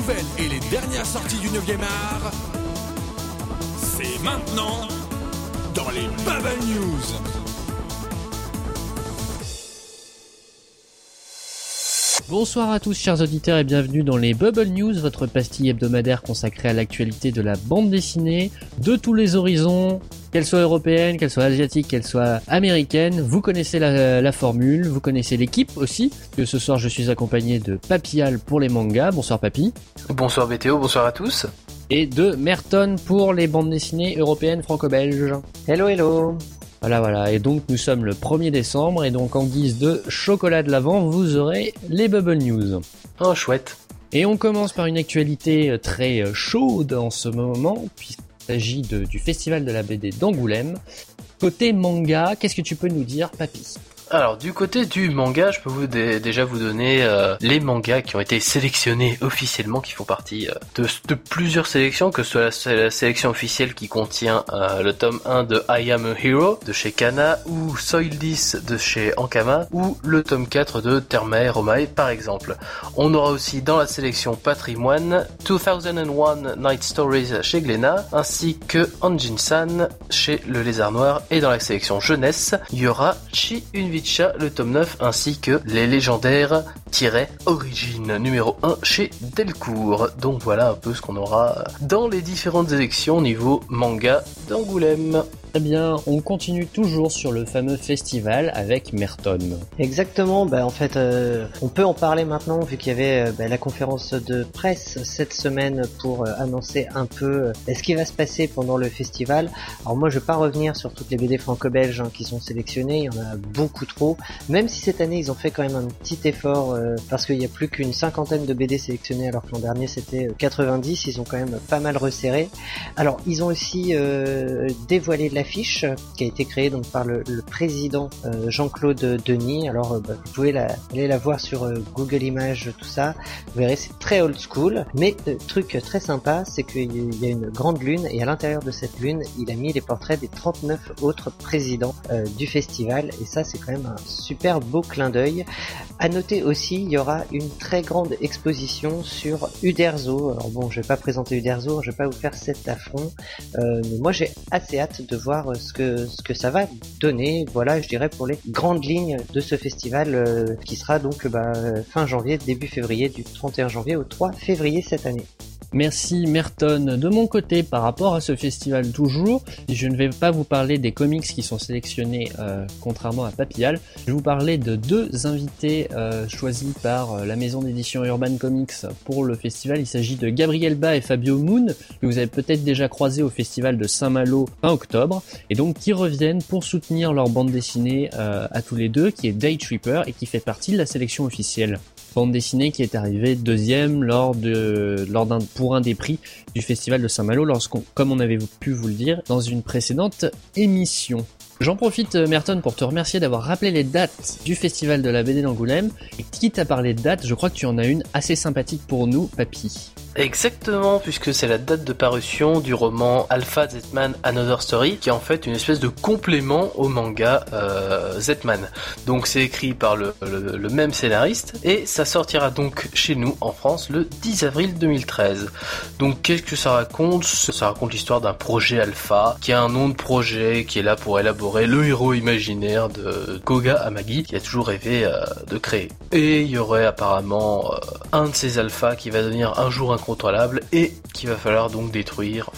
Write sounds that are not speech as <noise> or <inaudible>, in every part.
nouvelles et les dernières sorties du 9e art, c'est maintenant dans les Bubble News. Bonsoir à tous chers auditeurs et bienvenue dans les Bubble News, votre pastille hebdomadaire consacrée à l'actualité de la bande dessinée de tous les horizons, qu'elle soit européenne, qu'elle soit asiatique, qu'elle soit américaine. Vous connaissez la, la formule, vous connaissez l'équipe aussi, que ce soir je suis accompagné de Papial pour les mangas. Bonsoir Papy. Bonsoir BTO, bonsoir à tous. Et de Merton pour les bandes dessinées européennes franco-belges. Hello hello Voilà, voilà. Et donc, nous sommes le 1er décembre. Et donc, en guise de chocolat de l'avant, vous aurez les Bubble News. Oh, chouette. Et on commence par une actualité très chaude en ce moment, puisqu'il s'agit du Festival de la BD d'Angoulême. Côté manga, qu'est-ce que tu peux nous dire, Papy? Alors, du côté du manga, je peux vous dé- déjà vous donner euh, les mangas qui ont été sélectionnés officiellement, qui font partie euh, de, plusieurs sélections, que ce soit la, sé- la sélection officielle qui contient euh, le tome 1 de I Am a Hero de chez Kana, ou Soil 10 de chez Ankama, ou le tome 4 de Termae Romae par exemple. On aura aussi dans la sélection patrimoine 2001 Night Stories chez Glénat, ainsi que Anjin-san chez Le Lézard Noir, et dans la sélection jeunesse, il y aura Chi Le tome 9, ainsi que les légendaires Origine numéro 1 chez Delcourt. Donc voilà un peu ce qu'on aura dans les différentes élections au niveau manga d'Angoulême. Eh bien, on continue toujours sur le fameux festival avec Merton. Exactement, bah en fait euh, on peut en parler maintenant vu qu'il y avait euh, bah, la conférence de presse cette semaine pour euh, annoncer un peu euh, ce qui va se passer pendant le festival. Alors moi je vais pas revenir sur toutes les BD franco-belges hein, qui sont sélectionnées, il y en a beaucoup même si cette année ils ont fait quand même un petit effort euh, parce qu'il y a plus qu'une cinquantaine de BD sélectionnées alors que l'an dernier c'était euh, 90, ils ont quand même pas mal resserré. Alors ils ont aussi euh, dévoilé l'affiche euh, qui a été créée donc par le, président euh, Jean-Claude Denis. Alors euh, bah, vous pouvez la, aller la voir sur euh, Google Images, tout ça. Vous verrez c'est très old school, mais euh, truc très sympa, c'est qu'il y a une grande lune et à l'intérieur de cette lune, il a mis les portraits des 39 autres présidents euh, du festival et ça c'est quand même un super beau clin d'œil. À noter aussi, il y aura une très grande exposition sur Uderzo. Alors bon, je vais pas présenter Uderzo, je vais pas vous faire cet affront, euh, mais moi j'ai assez hâte de voir euh, ce que ça va donner. Voilà, je dirais pour les grandes lignes de ce festival euh, qui sera donc bah, fin janvier, début février, du 31 janvier au 3 février cette année. Merci Merton. De mon côté, par rapport à ce festival toujours, je ne vais pas vous parler des comics qui sont sélectionnés euh, contrairement à Papillal. Je vais vous parler de deux invités euh, choisis par euh, la maison d'édition Urban Comics pour le festival. Il s'agit de Gabriel Ba et Fabio Moon, que vous avez peut-être déjà croisé au festival de Saint-Malo fin octobre, et donc qui reviennent pour soutenir leur bande dessinée euh, à tous les deux, qui est Day Tripper et qui fait partie de la sélection officielle bande dessinée qui est arrivée deuxième lors de lors d'un pour un des prix du festival de Saint-Malo lorsqu'on comme on avait pu vous le dire dans une précédente émission. J'en profite euh, Merton pour te remercier d'avoir rappelé les dates du festival de la BD d'Angoulême et quitte à parler de dates, je crois que tu en as une assez sympathique pour nous, Papy. Exactement, puisque c'est la date de parution du roman Alpha Zetman Another Story, qui est en fait une espèce de complément au manga euh, Zetman. Donc c'est écrit par le, même scénariste, et ça sortira donc chez nous en France le 10 avril 2013. Donc qu'est-ce que ça raconte? Ça raconte l'histoire d'un projet Alpha, qui a un nom de projet, qui est là pour élaborer le héros imaginaire de Koga Amagi, qui a toujours rêvé euh, de créer. Et il y aurait apparemment euh, un de ces alphas qui va devenir un jour incontrôlable et qu'il va falloir donc détruire.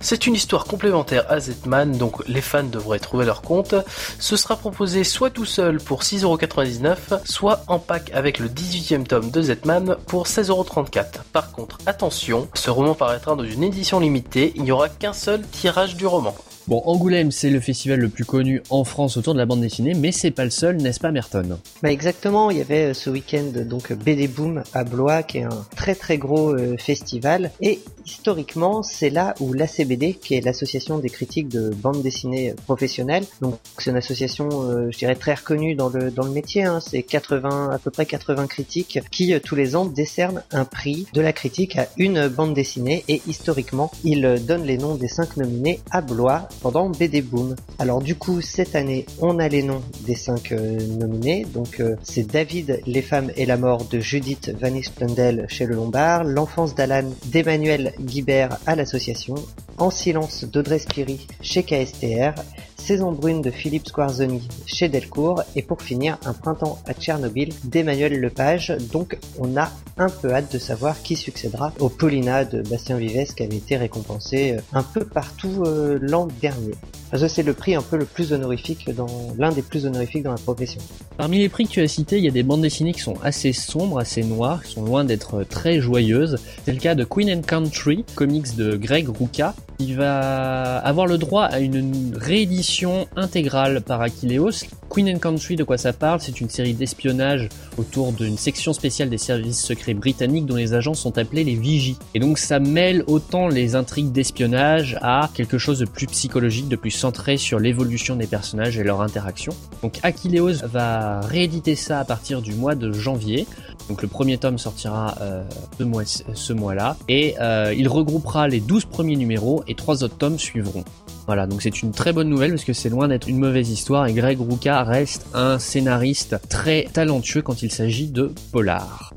C'est une histoire complémentaire à Zetman, donc les fans devraient trouver leur compte. Ce sera proposé soit tout seul pour 6,99€, soit en pack avec le 18e tome de Zetman pour 16,34€. Par contre, attention, ce roman paraîtra dans une édition limitée, il n'y aura qu'un seul tirage du roman. Bon, Angoulême, c'est le festival le plus connu en France autour de la bande dessinée, mais c'est pas le seul, n'est-ce pas, Merton? Bah exactement, il y avait euh, ce week-end donc BD Boom à Blois qui est un très très gros euh, festival. Et historiquement c'est là où l'ACBD qui est l'association des critiques de bande dessinée professionnelle donc c'est une association euh, je dirais très reconnue dans le dans le métier hein, c'est 80 à peu près 80 critiques qui euh, tous les ans décernent un prix de la critique à une bande dessinée. Et historiquement ils euh, donnent les noms des cinq nominés à Blois pendant BD Boom. Alors du coup, cette année, on a les noms des cinq euh, nominés. Donc euh, c'est David, Les femmes et la mort de Judith Van Istendel chez Le Lombard, L'enfance d'Alan d'Emmanuel Guibert à l'association, En silence d'Audrey Spiri chez KSTR, Saison brune de Philippe Squarzoni chez Delcourt et pour finir un printemps à Tchernobyl d'Emmanuel Lepage. Donc on a un peu hâte de savoir qui succédera au Paulina de Bastien Vives qui avait été récompensé euh, un peu partout euh, l'an dernier. Parce que c'est le prix un peu le plus honorifique dans l'un des plus honorifiques dans la profession. Parmi les prix que tu as cités, il y a des bandes dessinées qui sont assez sombres, assez noires, qui sont loin d'être très joyeuses. C'est le cas de Queen and Country, comics de Greg Rucka. Il va avoir le droit à une réédition intégrale par Achilleos. Queen and Country, de quoi ça parle? C'est une série d'espionnage autour d'une section spéciale des services secrets britanniques dont les agents sont appelés les vigies. Et donc ça mêle autant les intrigues d'espionnage à quelque chose de plus psychologique, de plus centré sur l'évolution des personnages et leur interaction. Donc Achilleos va rééditer ça à partir du mois de janvier. Donc le premier tome sortira euh, ce, mois, ce mois-là et euh, il regroupera les 12 premiers numéros et trois autres tomes suivront. Voilà, donc c'est une très bonne nouvelle parce que c'est loin d'être une mauvaise histoire et Greg Rucka reste un scénariste très talentueux quand il s'agit de polar.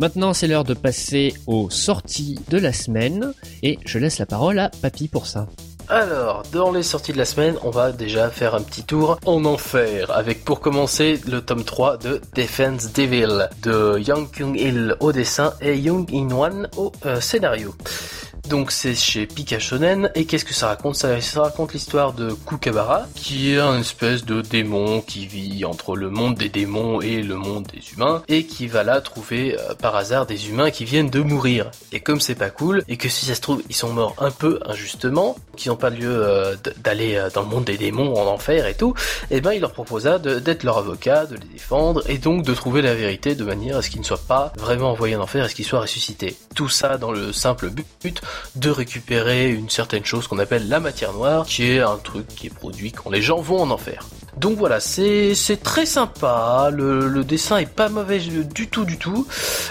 Maintenant, c'est l'heure de passer aux sorties de la semaine et je laisse la parole à Papy pour ça. Alors, dans les sorties de la semaine, on va déjà faire un petit tour en enfer, avec pour commencer le tome 3 de Defense Devil, de Yang Kyung-il au dessin et Young In-wan au euh, scénario. Donc c'est chez Pika Shonen et qu'est-ce que ça raconte? Ça, raconte l'histoire de Kukabara qui est un espèce de démon qui vit entre le monde des démons et le monde des humains et qui va là trouver euh, par hasard des humains qui viennent de mourir. Et comme c'est pas cool et que si ça se trouve ils sont morts un peu injustement, qu'ils n'ont pas lieu euh, d'aller euh, dans le monde des démons en enfer et tout, et eh ben il leur proposa d'être leur avocat, de les défendre et donc de trouver la vérité de manière à ce qu'ils ne soient pas vraiment envoyés en enfer et ce qu'ils soient ressuscités. Tout ça dans le simple but de récupérer une certaine chose qu'on appelle la matière noire, qui est un truc qui est produit quand les gens vont en enfer. Donc voilà, c'est très sympa, le, dessin est pas mauvais du tout du tout.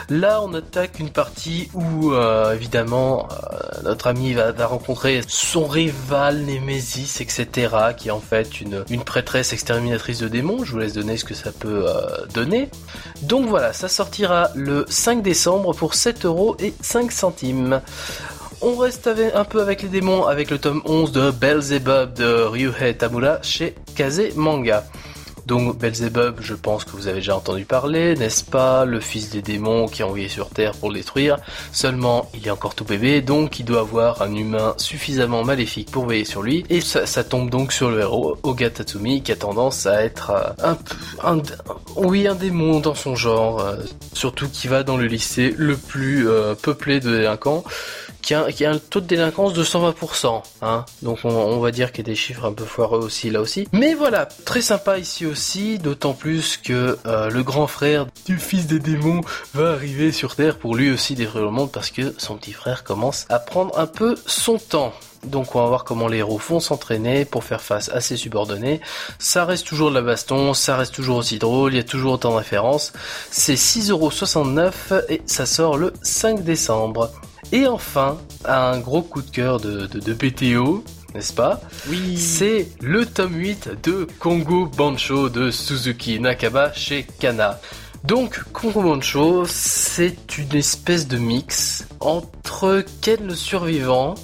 Là on attaque une partie où euh, évidemment euh, notre ami va, rencontrer son rival Némésis, etc. qui est en fait une, prêtresse exterminatrice de démons, je vous laisse donner ce que ça peut euh, donner. Donc voilà, ça sortira le 5 décembre pour 7 euros et 5 centimes. On reste un peu avec les démons avec le tome 11 de Belzebub de Ryuhei Tamura chez Kaze Manga. Donc Belzebub, je pense que vous avez déjà entendu parler, n'est-ce pas? Le fils des démons qui est envoyé sur Terre pour le détruire. Seulement, il est encore tout bébé, donc il doit avoir un humain suffisamment maléfique pour veiller sur lui. Et ça, tombe donc sur le héros, Oga Tatsumi, qui a tendance à être euh, un, oui, un démon dans son genre. Euh, surtout qui va dans le lycée le plus euh, peuplé de délinquants qui a, un taux de délinquance de 120%. Hein. Donc on, va dire qu'il y a des chiffres un peu foireux aussi là aussi. Mais voilà, très sympa ici aussi, d'autant plus que euh, le grand frère du fils des démons va arriver sur Terre pour lui aussi détruire le monde parce que son petit frère commence à prendre un peu son temps. Donc on va voir comment les héros font s'entraîner pour faire face à ses subordonnés. Ça reste toujours de la baston, ça reste toujours aussi drôle, il y a toujours autant de références. C'est 6,69€ et ça sort le 5 décembre. Et enfin, un gros coup de cœur de, de, PTO, n'est-ce pas Oui. C'est le tome 8 de Kongo Bancho de Suzuki Nakaba chez Kana. Donc, Kongo Bancho, c'est une espèce de mix entre Ken le survivant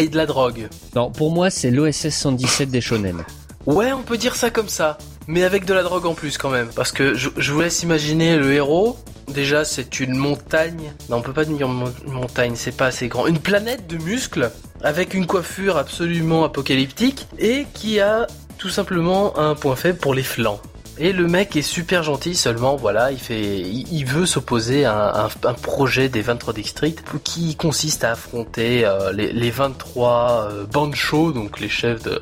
et de la drogue. Non, pour moi, c'est l'OSS 117 des shonen. Ouais, on peut dire ça comme ça. Mais avec de la drogue en plus quand même. Parce que je, je vous laisse imaginer le héros Déjà, c'est une montagne. Non, on peut pas dire montagne, c'est pas assez grand. Une planète de muscles avec une coiffure absolument apocalyptique et qui a tout simplement un point faible pour les flancs. Et le mec est super gentil seulement, voilà, il fait, il, veut s'opposer à un, projet des 23 districts qui consiste à affronter euh, les, 23 euh, banchos, donc les chefs de,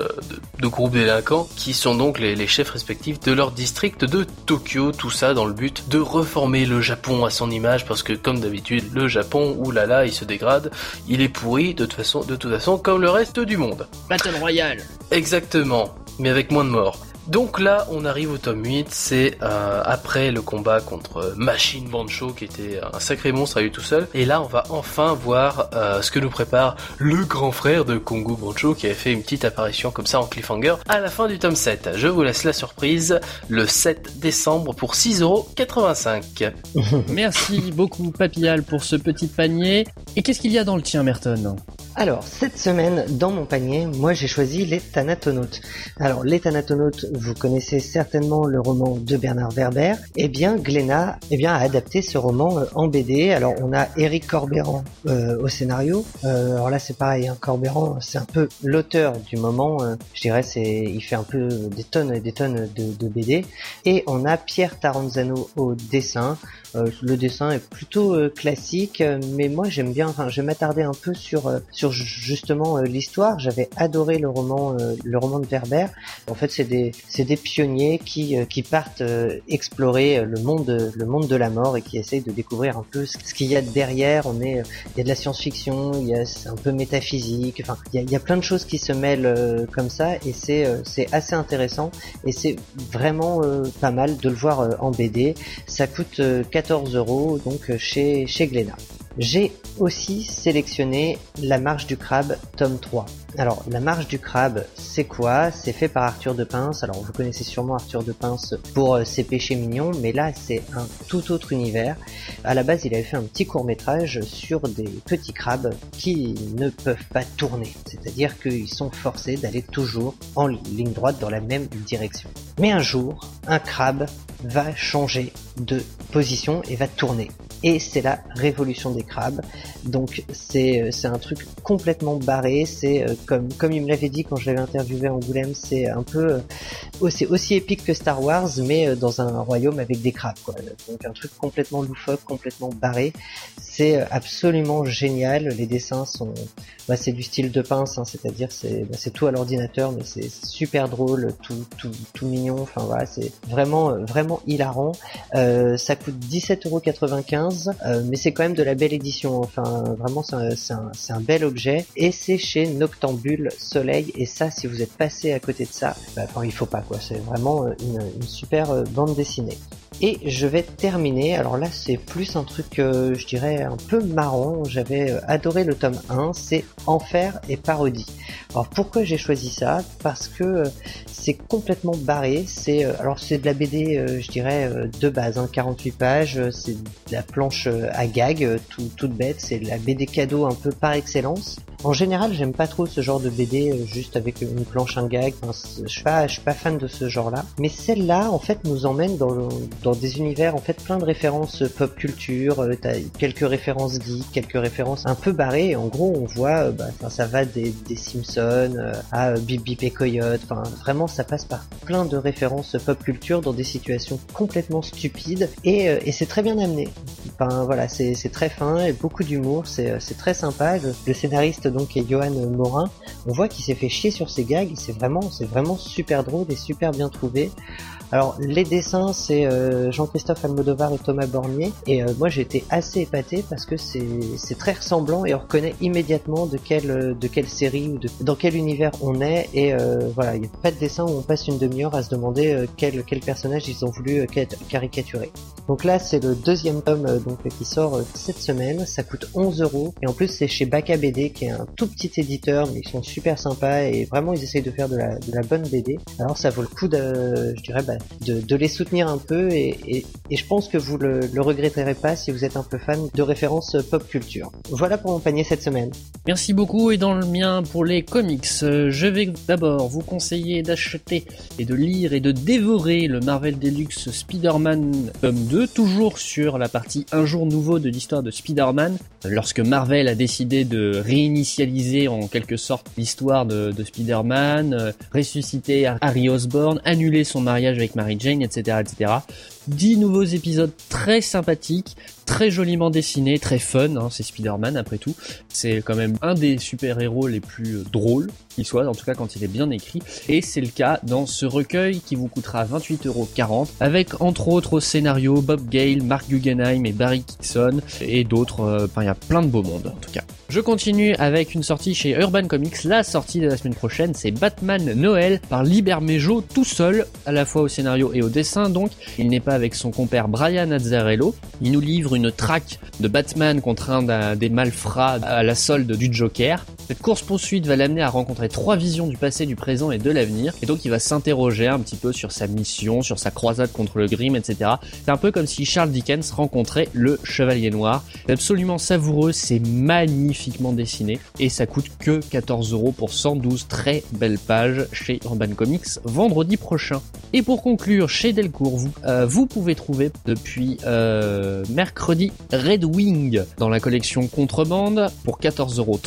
de, groupes délinquants, qui sont donc les, chefs respectifs de leur district de Tokyo, tout ça dans le but de reformer le Japon à son image, parce que comme d'habitude, le Japon, oulala, il se dégrade, il est pourri de toute façon, de toute façon, comme le reste du monde. Battle Royale. Exactement, mais avec moins de morts. Donc là, on arrive au tome 8, c'est euh, après le combat contre Machine Bancho, qui était un sacré monstre à lui tout seul. Et là, on va enfin voir euh, ce que nous prépare le grand frère de Kongu Bancho, qui avait fait une petite apparition comme ça en cliffhanger à la fin du tome 7. Je vous laisse la surprise, le 7 décembre pour 6,85€. <laughs> Merci beaucoup Papillal pour ce petit panier. Et qu'est-ce qu'il y a dans le tien Merton? Alors, cette semaine, dans mon panier, moi j'ai choisi Les Thanatonautes. Alors, Les Thanatonautes, vous connaissez certainement le roman de Bernard Werber. Eh bien, Glénat eh a adapté ce roman euh, en BD. Alors, on a Eric Corbéran euh, au scénario. Euh, alors là, c'est pareil, hein, c'est un peu l'auteur du moment. je dirais, c'est, il fait un peu des tonnes et des tonnes de, de BD. Et on a Pierre Taranzano au dessin. Euh, le dessin est plutôt euh, classique, euh, mais moi j'aime bien. Enfin, je m'attarder un peu sur sur justement l'histoire. J'avais adoré le roman le roman de Werber. En fait, c'est des c'est des pionniers qui qui partent explorer le monde le monde de la mort et qui essayent de découvrir un peu ce, qu'il y a derrière. On est il y a de la science-fiction, il y a un peu métaphysique. Enfin, il y a, il y a plein de choses qui se mêlent comme ça et c'est c'est assez intéressant et c'est vraiment pas mal de le voir en BD. Ça coûte 4 14 euros donc chez, chez Glénat. J'ai aussi sélectionné La Marche du Crabe, tome 3. Alors, La Marche du Crabe, c'est quoi? C'est fait par Arthur de Pince. Alors, vous connaissez sûrement Arthur de Pince pour euh, ses péchés mignons, mais là, c'est un tout autre univers. À la base, il avait fait un petit court-métrage sur des petits crabes qui ne peuvent pas tourner. C'est-à-dire qu'ils sont forcés d'aller toujours en ligne droite dans la même direction. Mais un jour, un crabe va changer de position et va tourner. Et c'est la révolution des crabes. Donc c'est euh, un truc complètement barré. C'est euh, comme comme il me l'avait dit quand je l'avais interviewé en Angoulême, c'est un peu euh, c'est aussi épique que Star Wars, mais dans un royaume avec des crabes. Quoi. Donc un truc complètement loufoque, complètement barré. C'est absolument génial. Les dessins sont bah, c'est du style de pince, hein, c'est-à-dire c'est bah, tout à l'ordinateur, mais c'est super drôle, tout tout tout mignon. Enfin voilà, c'est vraiment vraiment hilarant. Euh, ça coûte 17,95€, euh, mais c'est quand même de la belle édition. Enfin, vraiment, c'est un, bel objet. Et c'est chez Noctambule Soleil. Et ça, si vous êtes passé à côté de ça, bah, enfin, il faut pas quoi. C'est vraiment une, une super bande dessinée. Et je vais terminer, alors là c'est plus un truc, euh, je dirais, un peu marrant, j'avais euh, adoré le tome 1, c'est Enfer et Parodie. Alors pourquoi j'ai choisi ça? Parce que euh, c'est complètement barré, c'est alors c'est de la BD, je dirais, de base, hein, 48 pages, c'est de la planche à gag, tout, toute bête, c'est la BD cadeau un peu par excellence. En général, j'aime pas trop ce genre de BD euh, juste avec une planche un gag. je suis pas, suis pas fan de ce genre-là. Mais celle-là, en fait, nous emmène dans, des univers, en fait, plein de références pop culture. Euh, t'as quelques références geek, quelques références un peu barrées. en gros, on voit, euh, bah, ça va des, des Simpsons à Bip Bip et Coyote. Enfin, vraiment, ça passe par plein de références pop culture dans des situations complètement stupides. Et c'est très bien amené. Enfin, voilà, c'est très fin et beaucoup d'humour. C'est très sympa. Le, le scénariste donc est Johan Morin, on voit qu'il s'est fait chier sur ses gags, c'est vraiment, c'est vraiment super drôle et super bien trouvé. Alors les dessins c'est euh, Jean-Christophe Almodovar et Thomas Bornier et euh, moi j'ai été assez épaté parce que c'est très ressemblant et on reconnaît immédiatement de quelle de quelle série ou dans quel univers on est et euh, voilà il n'y a pas de dessin où on passe une demi-heure à se demander quel quel personnage ils ont voulu caricaturer. Donc là c'est le deuxième tome donc qui sort cette semaine, ça coûte 11 euros et en plus c'est chez Baka BD qui est un tout petit éditeur mais ils sont super sympas et vraiment ils essayent de faire de la, de la bonne BD. Alors ça vaut le coup de je dirais bah, de, les soutenir un peu et, je pense que vous le, le regretterez pas si vous êtes un peu fan de références pop culture. Voilà pour mon panier cette semaine. Merci beaucoup et dans le mien pour les comics, euh, je vais d'abord vous conseiller d'acheter et de lire et de dévorer le Marvel Deluxe Spider-Man tome 2, toujours sur la partie Un jour nouveau de l'histoire de Spider-Man, lorsque Marvel a décidé de réinitialiser en quelque sorte l'histoire de, de Spider-Man, euh, ressusciter Harry Osborn, annuler son mariage avec avec Mary Jane, etc., etc. 10 nouveaux épisodes très sympathiques, très joliment dessinés, très fun, hein, c'est Spider-Man après tout. C'est quand même un des super-héros les plus euh, drôles qui soit, en tout cas quand il est bien écrit. Et c'est le cas dans ce recueil qui vous coûtera 28,40€ avec entre autres au scénario Bob Gale, Mark Guggenheim et Barry Kitson et d'autres, euh, enfin il y a plein de beaux mondes en tout cas. Je continue avec une sortie chez Urban Comics. La sortie de la semaine prochaine, c'est Batman Noël par Liber Mejo tout seul, à la fois au scénario et au dessin. Donc, il n'est pas avec son compère Brian Azzarello. Il nous livre une traque de Batman contre un des malfrats à la solde du Joker. Cette course-poursuite va l'amener à rencontrer trois visions du passé, du présent et de l'avenir. Et donc, il va s'interroger un petit peu sur sa mission, sur sa croisade contre le Grimm, etc. C'est un peu comme si Charles Dickens rencontrait le Chevalier Noir. C'est absolument savoureux, c'est magnifique dessiné et ça coûte que 14 euros pour 112 très belles pages chez Urban Comics vendredi prochain. Et pour conclure, chez Delcourt, vous, euh, vous pouvez trouver depuis euh, mercredi Red Wing dans la collection Contrebande pour 14,30 euros.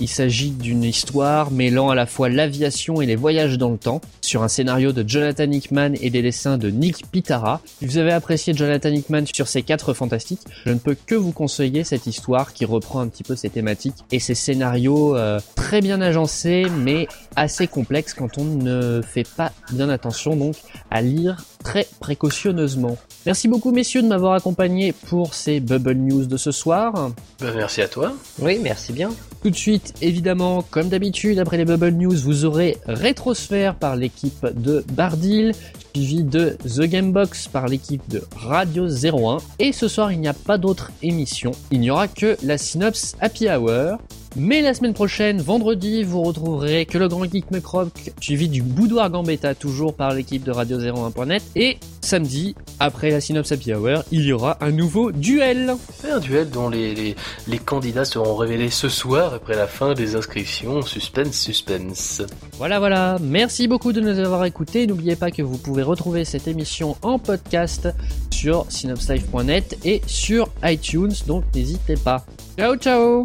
Il s'agit d'une histoire mêlant à la fois l'aviation et les voyages dans le temps sur un scénario de Jonathan Hickman et des dessins de Nick Pitara. Si vous avez apprécié Jonathan Hickman sur ces quatre fantastiques, je ne peux que vous conseiller cette histoire qui reprend un petit peu ces thématiques et ces scénarios euh, très bien agencés mais assez complexes quand on ne fait pas bien attention donc à lire très précautionneusement. Merci beaucoup messieurs de m'avoir accompagné pour ces Bubble News de ce soir. Ben, merci à toi. Oui, merci bien. Tout de suite, évidemment, comme d'habitude, après les Bubble News, vous aurez Rétrosphère par l'équipe de Bardil, suivi de The Gamebox par l'équipe de Radio 01. Et ce soir, il n'y a pas d'autre émission. Il n'y aura que la Synops Happy Hour. Mais la semaine prochaine, vendredi, vous retrouverez que le Grand Geek me croque, suivi du Boudoir Gambetta, toujours par l'équipe de Radio01.net. Et samedi, après la Synops Happy Hour, il y aura un nouveau duel. Un duel dont les, les, candidats seront révélés ce soir après la fin des inscriptions. Suspense, suspense. Voilà, voilà. Merci beaucoup de nous avoir écoutés. N'oubliez pas que vous pouvez retrouver cette émission en podcast sur synopslife.net et sur iTunes, donc n'hésitez pas. Ciao, ciao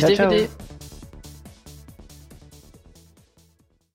ciao, ciao.